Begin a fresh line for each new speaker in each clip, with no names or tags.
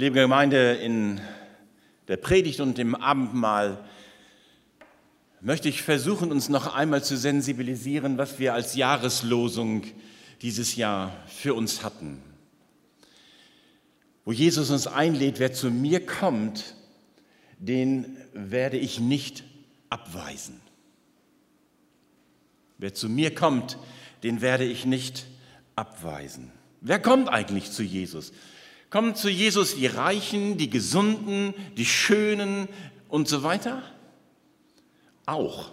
Liebe Gemeinde, in der Predigt und dem Abendmahl möchte ich versuchen, uns noch einmal zu sensibilisieren, was wir als Jahreslosung dieses Jahr für uns hatten. Wo Jesus uns einlädt, wer zu mir kommt, den werde ich nicht abweisen. Wer zu mir kommt, den werde ich nicht abweisen. Wer kommt eigentlich zu Jesus? Kommen zu Jesus die Reichen, die Gesunden, die Schönen und so weiter? Auch.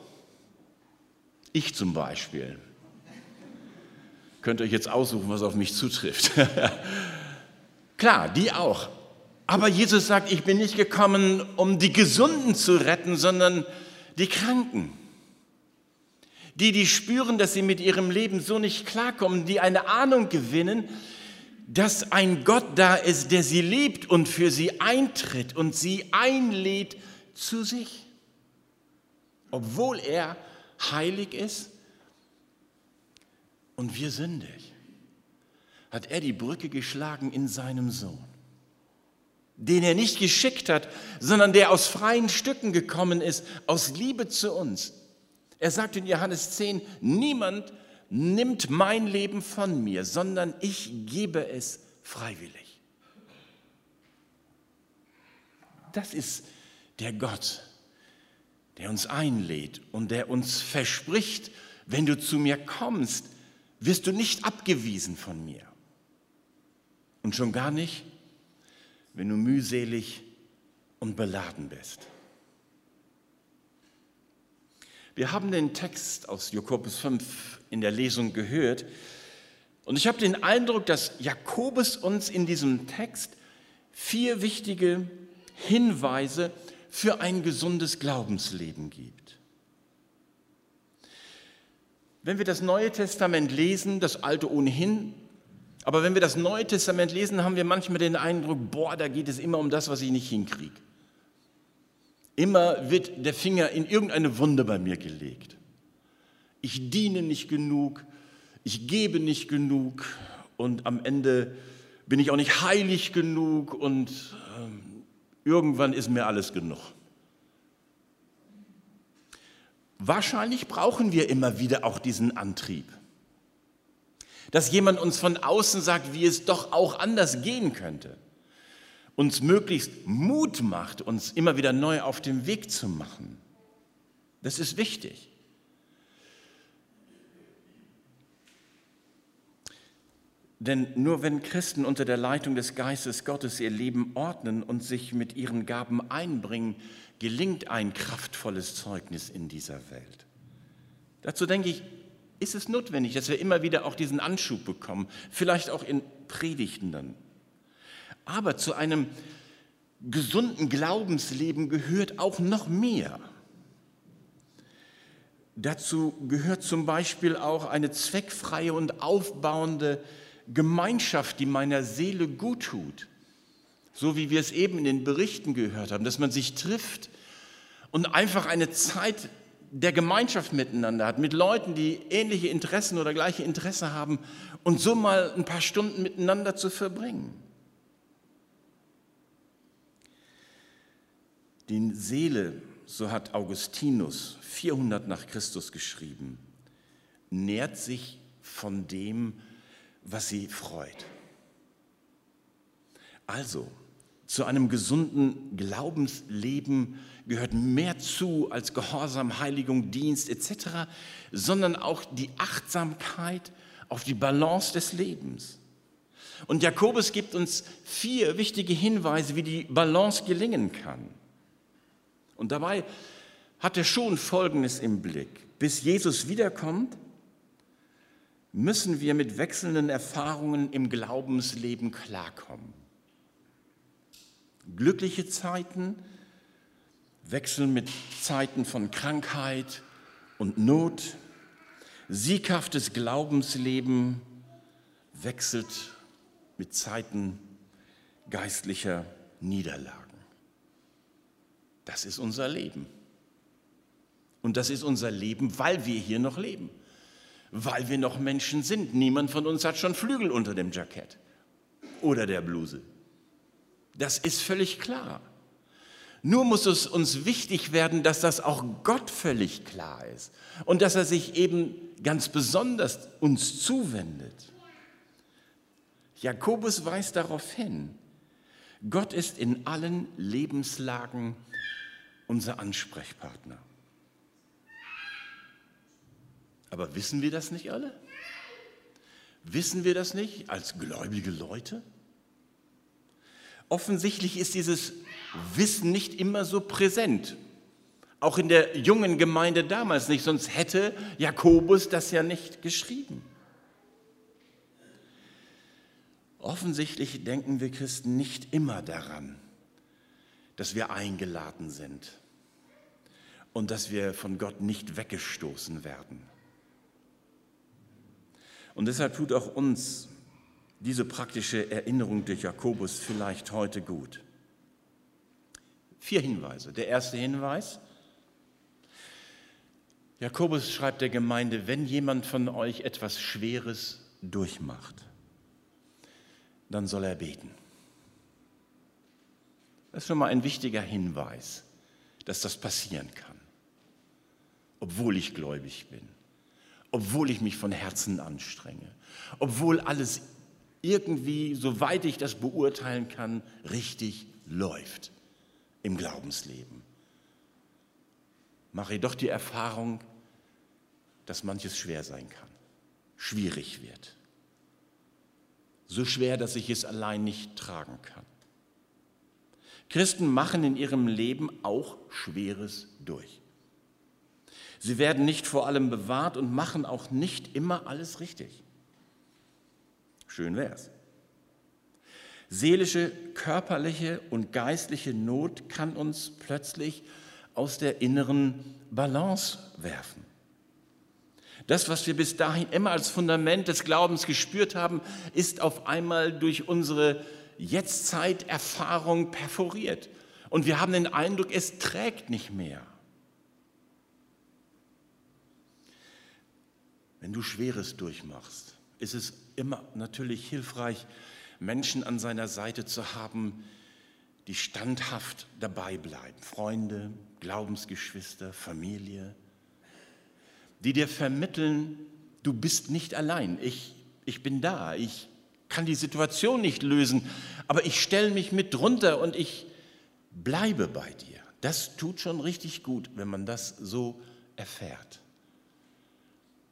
Ich zum Beispiel. Könnt ihr euch jetzt aussuchen, was auf mich zutrifft. Klar, die auch. Aber Jesus sagt, ich bin nicht gekommen, um die Gesunden zu retten, sondern die Kranken. Die, die spüren, dass sie mit ihrem Leben so nicht klarkommen, die eine Ahnung gewinnen, dass ein Gott da ist, der sie liebt und für sie eintritt und sie einlädt zu sich. Obwohl er heilig ist und wir sündig, hat er die Brücke geschlagen in seinem Sohn, den er nicht geschickt hat, sondern der aus freien Stücken gekommen ist, aus Liebe zu uns. Er sagt in Johannes 10, niemand nimmt mein Leben von mir, sondern ich gebe es freiwillig. Das ist der Gott, der uns einlädt und der uns verspricht, wenn du zu mir kommst, wirst du nicht abgewiesen von mir. Und schon gar nicht, wenn du mühselig und beladen bist. Wir haben den Text aus Jakobus 5 in der Lesung gehört und ich habe den Eindruck, dass Jakobus uns in diesem Text vier wichtige Hinweise für ein gesundes Glaubensleben gibt. Wenn wir das Neue Testament lesen, das Alte ohnehin, aber wenn wir das Neue Testament lesen, haben wir manchmal den Eindruck, boah, da geht es immer um das, was ich nicht hinkriege. Immer wird der Finger in irgendeine Wunde bei mir gelegt. Ich diene nicht genug, ich gebe nicht genug und am Ende bin ich auch nicht heilig genug und ähm, irgendwann ist mir alles genug. Wahrscheinlich brauchen wir immer wieder auch diesen Antrieb. Dass jemand uns von außen sagt, wie es doch auch anders gehen könnte uns möglichst Mut macht, uns immer wieder neu auf den Weg zu machen. Das ist wichtig. Denn nur wenn Christen unter der Leitung des Geistes Gottes ihr Leben ordnen und sich mit ihren Gaben einbringen, gelingt ein kraftvolles Zeugnis in dieser Welt. Dazu denke ich, ist es notwendig, dass wir immer wieder auch diesen Anschub bekommen, vielleicht auch in Predigten dann. Aber zu einem gesunden Glaubensleben gehört auch noch mehr. Dazu gehört zum Beispiel auch eine zweckfreie und aufbauende Gemeinschaft, die meiner Seele gut tut. So wie wir es eben in den Berichten gehört haben, dass man sich trifft und einfach eine Zeit der Gemeinschaft miteinander hat, mit Leuten, die ähnliche Interessen oder gleiche Interesse haben und so mal ein paar Stunden miteinander zu verbringen. Die Seele, so hat Augustinus 400 nach Christus geschrieben, nährt sich von dem, was sie freut. Also, zu einem gesunden Glaubensleben gehört mehr zu als Gehorsam, Heiligung, Dienst etc., sondern auch die Achtsamkeit auf die Balance des Lebens. Und Jakobus gibt uns vier wichtige Hinweise, wie die Balance gelingen kann. Und dabei hat er schon Folgendes im Blick. Bis Jesus wiederkommt, müssen wir mit wechselnden Erfahrungen im Glaubensleben klarkommen. Glückliche Zeiten wechseln mit Zeiten von Krankheit und Not. Sieghaftes Glaubensleben wechselt mit Zeiten geistlicher Niederlage. Das ist unser Leben. Und das ist unser Leben, weil wir hier noch leben, weil wir noch Menschen sind. Niemand von uns hat schon Flügel unter dem Jackett oder der Bluse. Das ist völlig klar. Nur muss es uns wichtig werden, dass das auch Gott völlig klar ist und dass er sich eben ganz besonders uns zuwendet. Jakobus weist darauf hin, Gott ist in allen Lebenslagen unser Ansprechpartner. Aber wissen wir das nicht alle? Wissen wir das nicht als gläubige Leute? Offensichtlich ist dieses Wissen nicht immer so präsent. Auch in der jungen Gemeinde damals nicht, sonst hätte Jakobus das ja nicht geschrieben. Offensichtlich denken wir Christen nicht immer daran, dass wir eingeladen sind und dass wir von Gott nicht weggestoßen werden. Und deshalb tut auch uns diese praktische Erinnerung durch Jakobus vielleicht heute gut. Vier Hinweise. Der erste Hinweis. Jakobus schreibt der Gemeinde, wenn jemand von euch etwas Schweres durchmacht, dann soll er beten. Das ist schon mal ein wichtiger Hinweis, dass das passieren kann, obwohl ich gläubig bin, obwohl ich mich von Herzen anstrenge, obwohl alles irgendwie, soweit ich das beurteilen kann, richtig läuft im Glaubensleben. Mache ich doch die Erfahrung, dass manches schwer sein kann, schwierig wird. So schwer, dass ich es allein nicht tragen kann. Christen machen in ihrem Leben auch Schweres durch. Sie werden nicht vor allem bewahrt und machen auch nicht immer alles richtig. Schön wär's. Seelische, körperliche und geistliche Not kann uns plötzlich aus der inneren Balance werfen. Das, was wir bis dahin immer als Fundament des Glaubens gespürt haben, ist auf einmal durch unsere Jetztzeiterfahrung perforiert. Und wir haben den Eindruck, es trägt nicht mehr. Wenn du Schweres durchmachst, ist es immer natürlich hilfreich, Menschen an seiner Seite zu haben, die standhaft dabei bleiben. Freunde, Glaubensgeschwister, Familie, die dir vermitteln, du bist nicht allein. Ich, ich bin da. Ich kann die Situation nicht lösen, aber ich stelle mich mit drunter und ich bleibe bei dir. Das tut schon richtig gut, wenn man das so erfährt.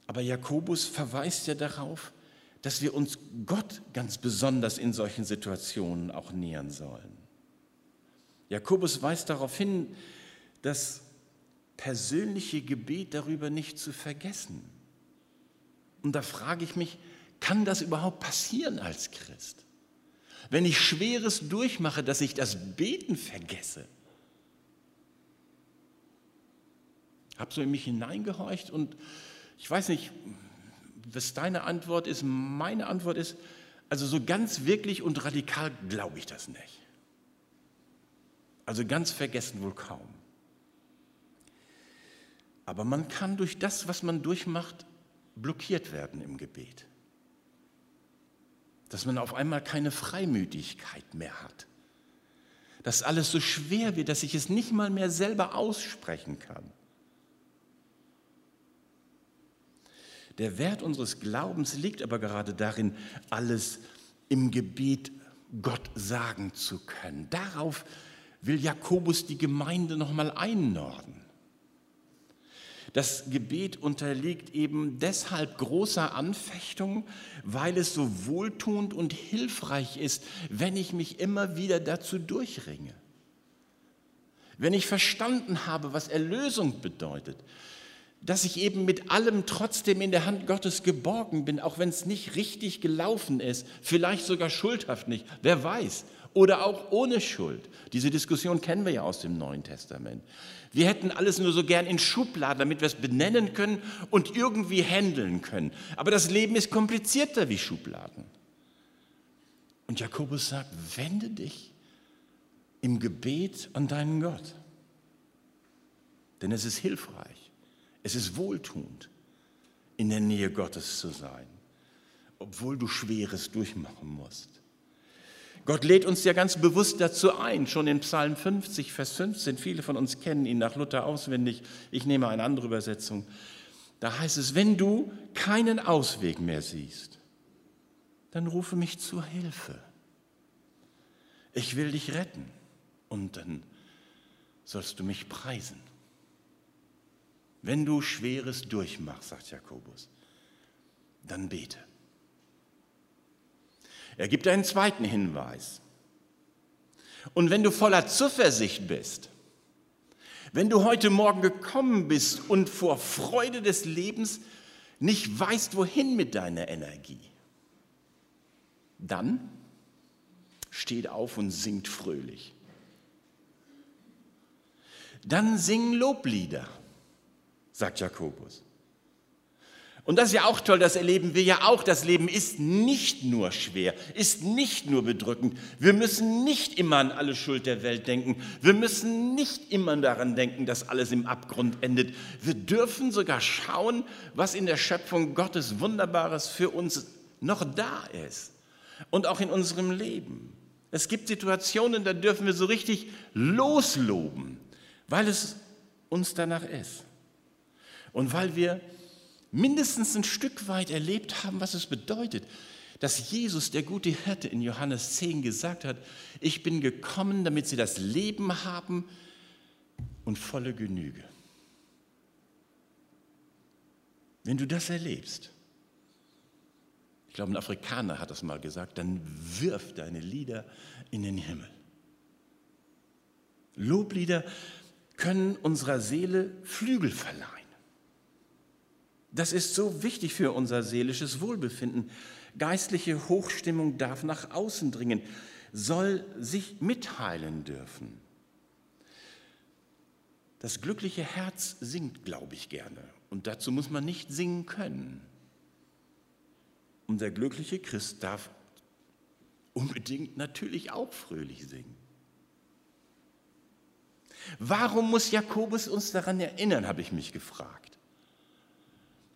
Aber Jakobus verweist ja darauf, dass wir uns Gott ganz besonders in solchen Situationen auch nähern sollen. Jakobus weist darauf hin, das persönliche Gebet darüber nicht zu vergessen. Und da frage ich mich, kann das überhaupt passieren als Christ? Wenn ich Schweres durchmache, dass ich das Beten vergesse. Habe so in mich hineingehorcht und ich weiß nicht, was deine Antwort ist, meine Antwort ist, also so ganz wirklich und radikal glaube ich das nicht. Also ganz vergessen wohl kaum. Aber man kann durch das, was man durchmacht, blockiert werden im Gebet. Dass man auf einmal keine Freimütigkeit mehr hat. Dass alles so schwer wird, dass ich es nicht mal mehr selber aussprechen kann. Der Wert unseres Glaubens liegt aber gerade darin, alles im Gebet Gott sagen zu können. Darauf will Jakobus die Gemeinde nochmal einnorden. Das Gebet unterliegt eben deshalb großer Anfechtung, weil es so wohltuend und hilfreich ist, wenn ich mich immer wieder dazu durchringe. Wenn ich verstanden habe, was Erlösung bedeutet, dass ich eben mit allem trotzdem in der Hand Gottes geborgen bin, auch wenn es nicht richtig gelaufen ist, vielleicht sogar schuldhaft nicht, wer weiß, oder auch ohne Schuld. Diese Diskussion kennen wir ja aus dem Neuen Testament. Wir hätten alles nur so gern in Schubladen, damit wir es benennen können und irgendwie handeln können. Aber das Leben ist komplizierter wie Schubladen. Und Jakobus sagt, wende dich im Gebet an deinen Gott. Denn es ist hilfreich. Es ist wohltuend, in der Nähe Gottes zu sein, obwohl du Schweres durchmachen musst. Gott lädt uns ja ganz bewusst dazu ein, schon in Psalm 50, Vers 15, viele von uns kennen ihn nach Luther auswendig, ich nehme eine andere Übersetzung. Da heißt es, wenn du keinen Ausweg mehr siehst, dann rufe mich zur Hilfe. Ich will dich retten und dann sollst du mich preisen. Wenn du Schweres durchmachst, sagt Jakobus, dann bete. Er gibt einen zweiten Hinweis. Und wenn du voller Zuversicht bist, wenn du heute Morgen gekommen bist und vor Freude des Lebens nicht weißt, wohin mit deiner Energie, dann steht auf und singt fröhlich. Dann singen Loblieder, sagt Jakobus. Und das ist ja auch toll, das erleben wir ja auch. Das Leben ist nicht nur schwer, ist nicht nur bedrückend. Wir müssen nicht immer an alle Schuld der Welt denken. Wir müssen nicht immer daran denken, dass alles im Abgrund endet. Wir dürfen sogar schauen, was in der Schöpfung Gottes Wunderbares für uns noch da ist. Und auch in unserem Leben. Es gibt Situationen, da dürfen wir so richtig losloben, weil es uns danach ist. Und weil wir mindestens ein Stück weit erlebt haben, was es bedeutet, dass Jesus, der gute Hirte, in Johannes 10 gesagt hat, ich bin gekommen, damit sie das Leben haben und volle Genüge. Wenn du das erlebst, ich glaube, ein Afrikaner hat das mal gesagt, dann wirf deine Lieder in den Himmel. Loblieder können unserer Seele Flügel verleihen. Das ist so wichtig für unser seelisches Wohlbefinden. Geistliche Hochstimmung darf nach außen dringen, soll sich mitteilen dürfen. Das glückliche Herz singt, glaube ich, gerne. Und dazu muss man nicht singen können. Und der glückliche Christ darf unbedingt natürlich auch fröhlich singen. Warum muss Jakobus uns daran erinnern, habe ich mich gefragt.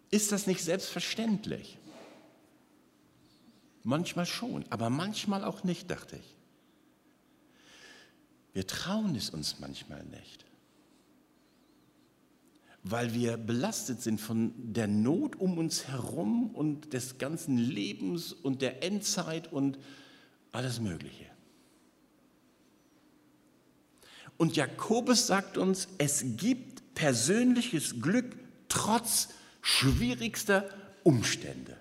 Ist das nicht selbstverständlich? Manchmal schon, aber manchmal auch nicht, dachte ich. Wir trauen es uns manchmal nicht, weil wir belastet sind von der Not um uns herum und des ganzen Lebens und der Endzeit und alles Mögliche. Und Jakobus sagt uns, es gibt persönliches Glück trotz schwierigster Umstände.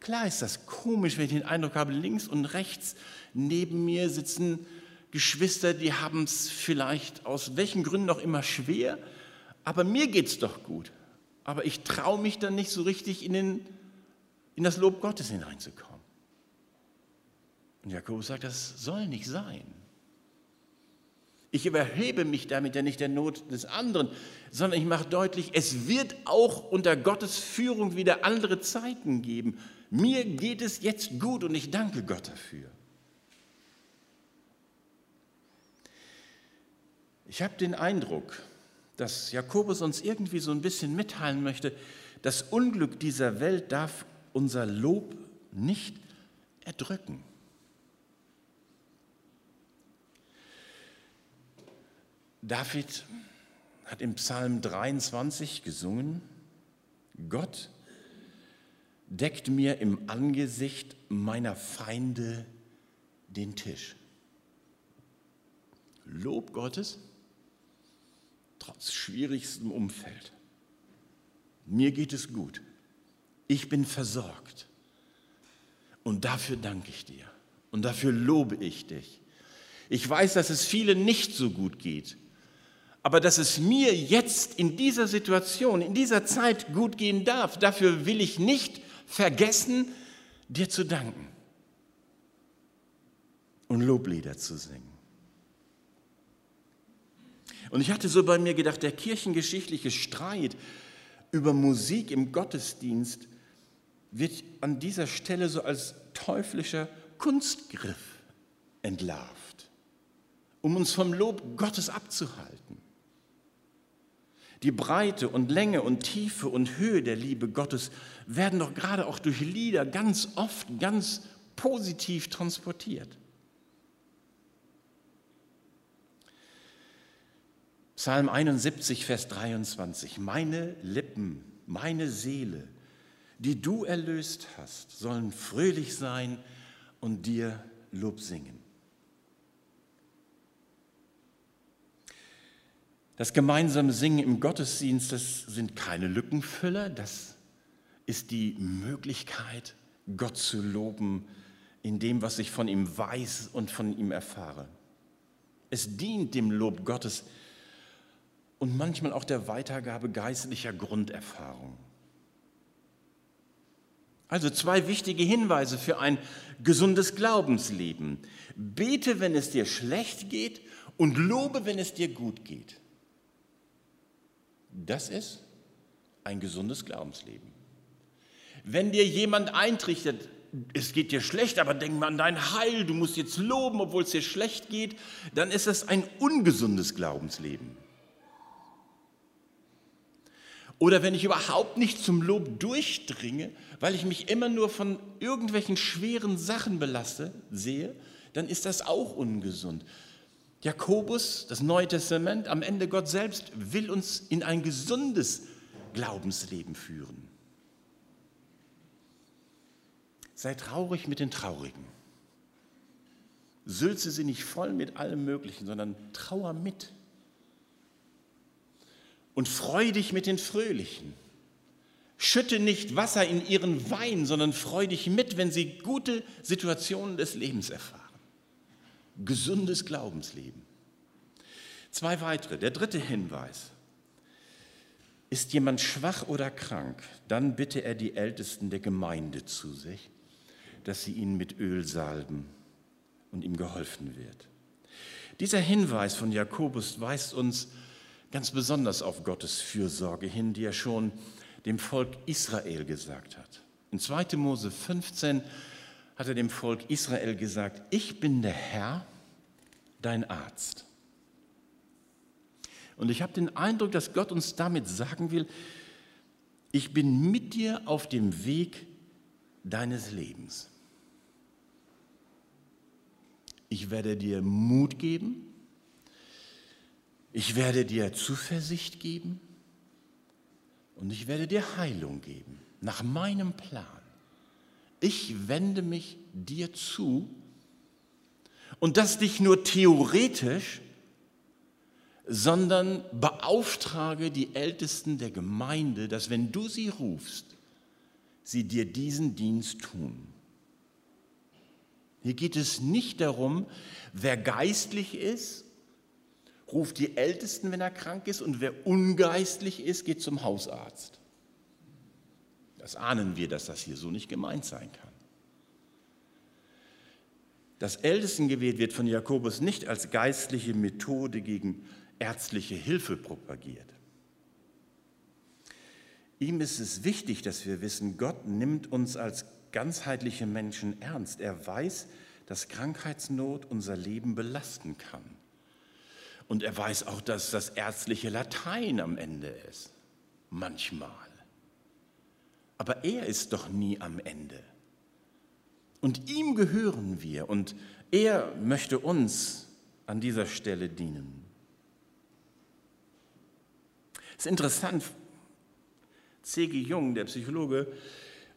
Klar ist das komisch, wenn ich den Eindruck habe, links und rechts neben mir sitzen Geschwister, die haben es vielleicht aus welchen Gründen auch immer schwer, aber mir geht es doch gut. Aber ich traue mich dann nicht so richtig in, den, in das Lob Gottes hineinzukommen. Und Jakobus sagt, das soll nicht sein. Ich überhebe mich damit ja nicht der Not des anderen, sondern ich mache deutlich, es wird auch unter Gottes Führung wieder andere Zeiten geben. Mir geht es jetzt gut und ich danke Gott dafür. Ich habe den Eindruck, dass Jakobus uns irgendwie so ein bisschen mitteilen möchte, das Unglück dieser Welt darf unser Lob nicht erdrücken. David hat im Psalm 23 gesungen, Gott deckt mir im Angesicht meiner Feinde den Tisch. Lob Gottes trotz schwierigstem Umfeld. Mir geht es gut. Ich bin versorgt. Und dafür danke ich dir. Und dafür lobe ich dich. Ich weiß, dass es vielen nicht so gut geht aber dass es mir jetzt in dieser Situation, in dieser Zeit gut gehen darf, dafür will ich nicht vergessen, dir zu danken und Loblieder zu singen. Und ich hatte so bei mir gedacht, der kirchengeschichtliche Streit über Musik im Gottesdienst wird an dieser Stelle so als teuflischer Kunstgriff entlarvt, um uns vom Lob Gottes abzuhalten. Die Breite und Länge und Tiefe und Höhe der Liebe Gottes werden doch gerade auch durch Lieder ganz oft ganz positiv transportiert. Psalm 71, Vers 23. Meine Lippen, meine Seele, die du erlöst hast, sollen fröhlich sein und dir Lob singen. Das gemeinsame Singen im Gottesdienst, das sind keine Lückenfüller, das ist die Möglichkeit, Gott zu loben in dem, was ich von ihm weiß und von ihm erfahre. Es dient dem Lob Gottes und manchmal auch der Weitergabe geistlicher Grunderfahrung. Also zwei wichtige Hinweise für ein gesundes Glaubensleben. Bete, wenn es dir schlecht geht und lobe, wenn es dir gut geht. Das ist ein gesundes Glaubensleben. Wenn dir jemand eintrichtert, es geht dir schlecht, aber denk mal an dein Heil, du musst jetzt loben, obwohl es dir schlecht geht, dann ist es ein ungesundes Glaubensleben. Oder wenn ich überhaupt nicht zum Lob durchdringe, weil ich mich immer nur von irgendwelchen schweren Sachen belasse, sehe, dann ist das auch ungesund. Jakobus, das Neue Testament, am Ende Gott selbst will uns in ein gesundes Glaubensleben führen. Sei traurig mit den Traurigen. Sülze sie nicht voll mit allem Möglichen, sondern trauer mit. Und freu dich mit den Fröhlichen. Schütte nicht Wasser in ihren Wein, sondern freu dich mit, wenn sie gute Situationen des Lebens erfahren gesundes Glaubensleben. Zwei weitere. Der dritte Hinweis. Ist jemand schwach oder krank, dann bitte er die Ältesten der Gemeinde zu sich, dass sie ihn mit Öl salben und ihm geholfen wird. Dieser Hinweis von Jakobus weist uns ganz besonders auf Gottes Fürsorge hin, die er schon dem Volk Israel gesagt hat. In 2. Mose 15 hat er dem Volk Israel gesagt, ich bin der Herr, dein Arzt. Und ich habe den Eindruck, dass Gott uns damit sagen will, ich bin mit dir auf dem Weg deines Lebens. Ich werde dir Mut geben, ich werde dir Zuversicht geben und ich werde dir Heilung geben, nach meinem Plan. Ich wende mich dir zu und das nicht nur theoretisch, sondern beauftrage die Ältesten der Gemeinde, dass wenn du sie rufst, sie dir diesen Dienst tun. Hier geht es nicht darum, wer geistlich ist, ruft die Ältesten, wenn er krank ist, und wer ungeistlich ist, geht zum Hausarzt. Das ahnen wir, dass das hier so nicht gemeint sein kann. Das Ältestengebet wird von Jakobus nicht als geistliche Methode gegen ärztliche Hilfe propagiert. Ihm ist es wichtig, dass wir wissen, Gott nimmt uns als ganzheitliche Menschen ernst. Er weiß, dass Krankheitsnot unser Leben belasten kann. Und er weiß auch, dass das ärztliche Latein am Ende ist. Manchmal. Aber er ist doch nie am Ende. Und ihm gehören wir und er möchte uns an dieser Stelle dienen. Es ist interessant, C.G. Jung, der Psychologe,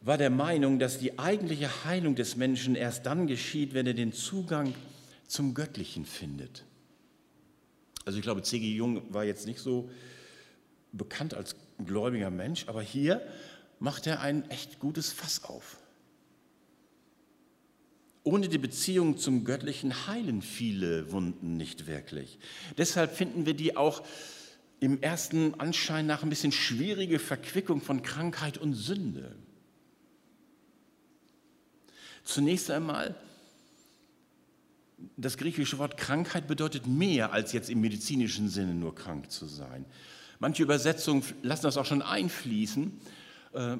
war der Meinung, dass die eigentliche Heilung des Menschen erst dann geschieht, wenn er den Zugang zum Göttlichen findet. Also ich glaube, C.G. Jung war jetzt nicht so bekannt als gläubiger Mensch, aber hier macht er ein echt gutes Fass auf. Ohne die Beziehung zum Göttlichen heilen viele Wunden nicht wirklich. Deshalb finden wir die auch im ersten Anschein nach ein bisschen schwierige Verquickung von Krankheit und Sünde. Zunächst einmal, das griechische Wort Krankheit bedeutet mehr als jetzt im medizinischen Sinne nur krank zu sein. Manche Übersetzungen lassen das auch schon einfließen, äh,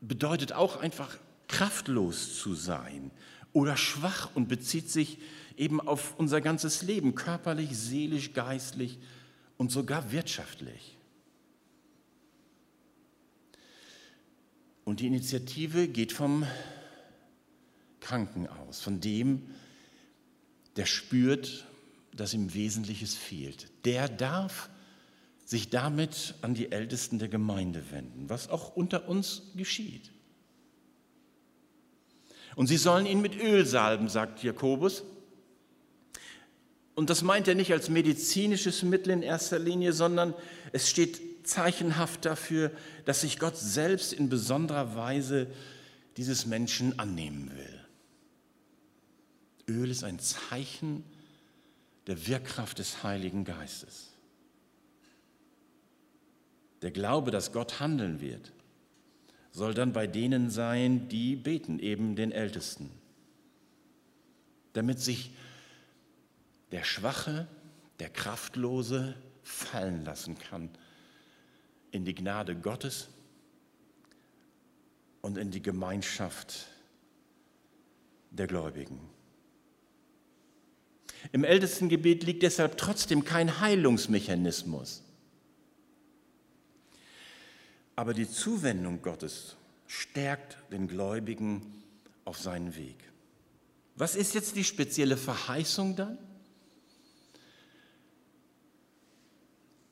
bedeutet auch einfach kraftlos zu sein oder schwach und bezieht sich eben auf unser ganzes Leben, körperlich, seelisch, geistlich und sogar wirtschaftlich. Und die Initiative geht vom Kranken aus, von dem, der spürt, dass ihm Wesentliches fehlt. Der darf sich damit an die Ältesten der Gemeinde wenden, was auch unter uns geschieht. Und sie sollen ihn mit Öl salben, sagt Jakobus. Und das meint er nicht als medizinisches Mittel in erster Linie, sondern es steht zeichenhaft dafür, dass sich Gott selbst in besonderer Weise dieses Menschen annehmen will. Öl ist ein Zeichen der Wirkkraft des Heiligen Geistes. Der Glaube, dass Gott handeln wird, soll dann bei denen sein, die beten, eben den Ältesten, damit sich der Schwache, der Kraftlose fallen lassen kann in die Gnade Gottes und in die Gemeinschaft der Gläubigen. Im Ältestengebet liegt deshalb trotzdem kein Heilungsmechanismus. Aber die Zuwendung Gottes stärkt den Gläubigen auf seinen Weg. Was ist jetzt die spezielle Verheißung dann?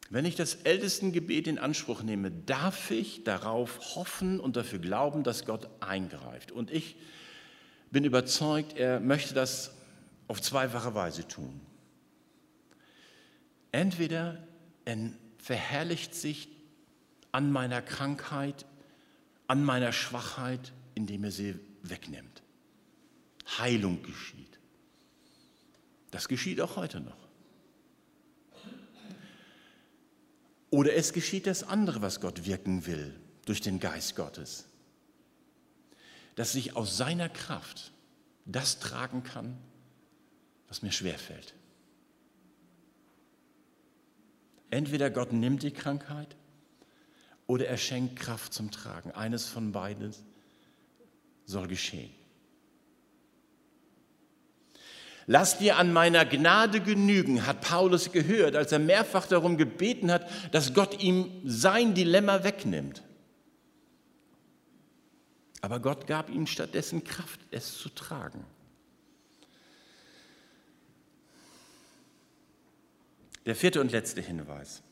Wenn ich das Ältestengebet in Anspruch nehme, darf ich darauf hoffen und dafür glauben, dass Gott eingreift. Und ich bin überzeugt, er möchte das auf zweifache Weise tun. Entweder er verherrlicht sich an meiner Krankheit, an meiner Schwachheit, indem er sie wegnimmt. Heilung geschieht. Das geschieht auch heute noch. Oder es geschieht das andere, was Gott wirken will durch den Geist Gottes. Dass ich aus seiner Kraft das tragen kann, was mir schwerfällt. Entweder Gott nimmt die Krankheit oder er schenkt Kraft zum Tragen. Eines von beiden soll geschehen. Lass dir an meiner Gnade genügen, hat Paulus gehört, als er mehrfach darum gebeten hat, dass Gott ihm sein Dilemma wegnimmt. Aber Gott gab ihm stattdessen Kraft, es zu tragen. Der vierte und letzte Hinweis.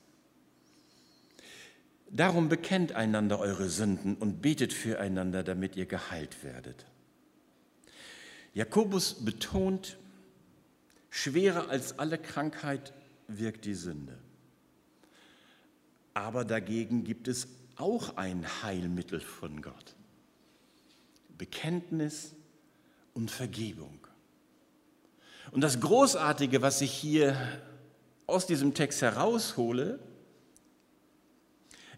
Darum bekennt einander eure Sünden und betet füreinander, damit ihr geheilt werdet. Jakobus betont, schwerer als alle Krankheit wirkt die Sünde. Aber dagegen gibt es auch ein Heilmittel von Gott. Bekenntnis und Vergebung. Und das Großartige, was ich hier aus diesem Text heraushole,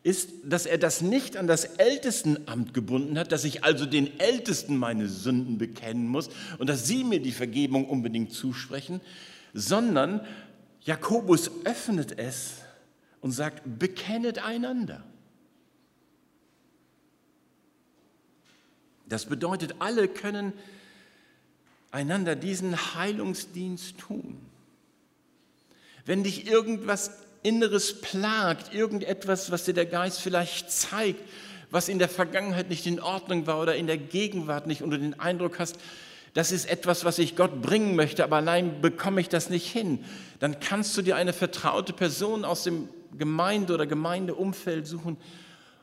ist, dass er das nicht an das Ältestenamt gebunden hat, dass ich also den Ältesten meine Sünden bekennen muss und dass sie mir die Vergebung unbedingt zusprechen, sondern Jakobus öffnet es und sagt, bekennet einander. Das bedeutet, alle können einander diesen Heilungsdienst tun. Wenn dich irgendwas Inneres plagt, irgendetwas, was dir der Geist vielleicht zeigt, was in der Vergangenheit nicht in Ordnung war oder in der Gegenwart nicht du den Eindruck hast, das ist etwas, was ich Gott bringen möchte, aber allein bekomme ich das nicht hin, dann kannst du dir eine vertraute Person aus dem Gemeinde- oder Gemeindeumfeld suchen,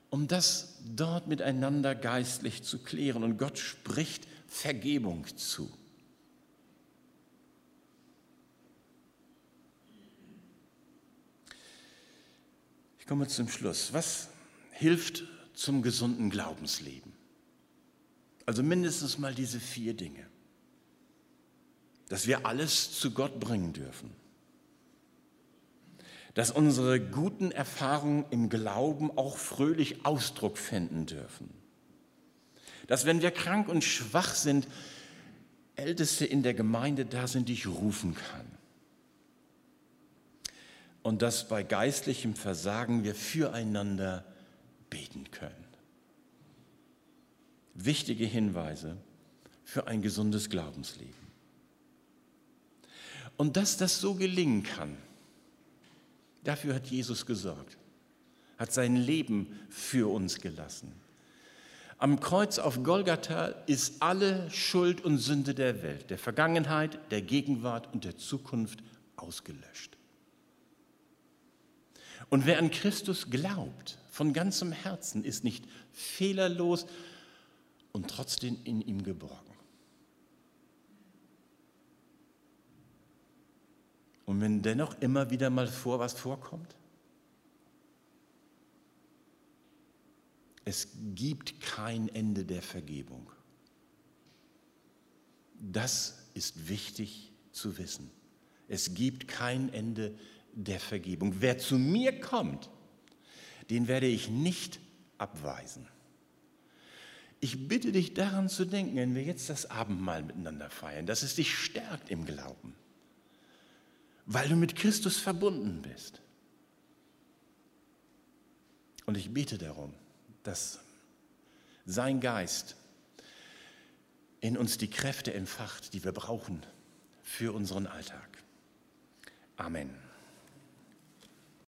um das dort miteinander geistlich zu klären. Und Gott spricht Vergebung zu. Ich komme zum Schluss. Was hilft zum gesunden Glaubensleben? Also mindestens mal diese vier Dinge. Dass wir alles zu Gott bringen dürfen. Dass unsere guten Erfahrungen im Glauben auch fröhlich Ausdruck finden dürfen. Dass wenn wir krank und schwach sind, Älteste in der Gemeinde da sind, die ich rufen kann und dass bei geistlichem Versagen wir füreinander beten können. Wichtige Hinweise für ein gesundes Glaubensleben. Und dass das so gelingen kann, dafür hat Jesus gesorgt, hat sein Leben für uns gelassen. Am Kreuz auf Golgatha ist alle Schuld und Sünde der Welt, der Vergangenheit, der Gegenwart und der Zukunft ausgelöscht. Und wer an Christus glaubt, von ganzem Herzen, ist nicht fehlerlos und trotzdem in ihm geborgen. Und wenn dennoch immer wieder mal vor was vorkommt, es gibt kein Ende der Vergebung. Das ist wichtig zu wissen. Es gibt kein Ende der Vergebung. Wer zu mir kommt, den werde ich nicht abweisen. Ich bitte dich daran zu denken, wenn wir jetzt das Abendmahl miteinander feiern, dass es dich stärkt im Glauben, weil du mit Christus verbunden bist. Und ich bete darum, dass sein Geist in uns die Kräfte entfacht, die wir brauchen für unseren Alltag. Amen.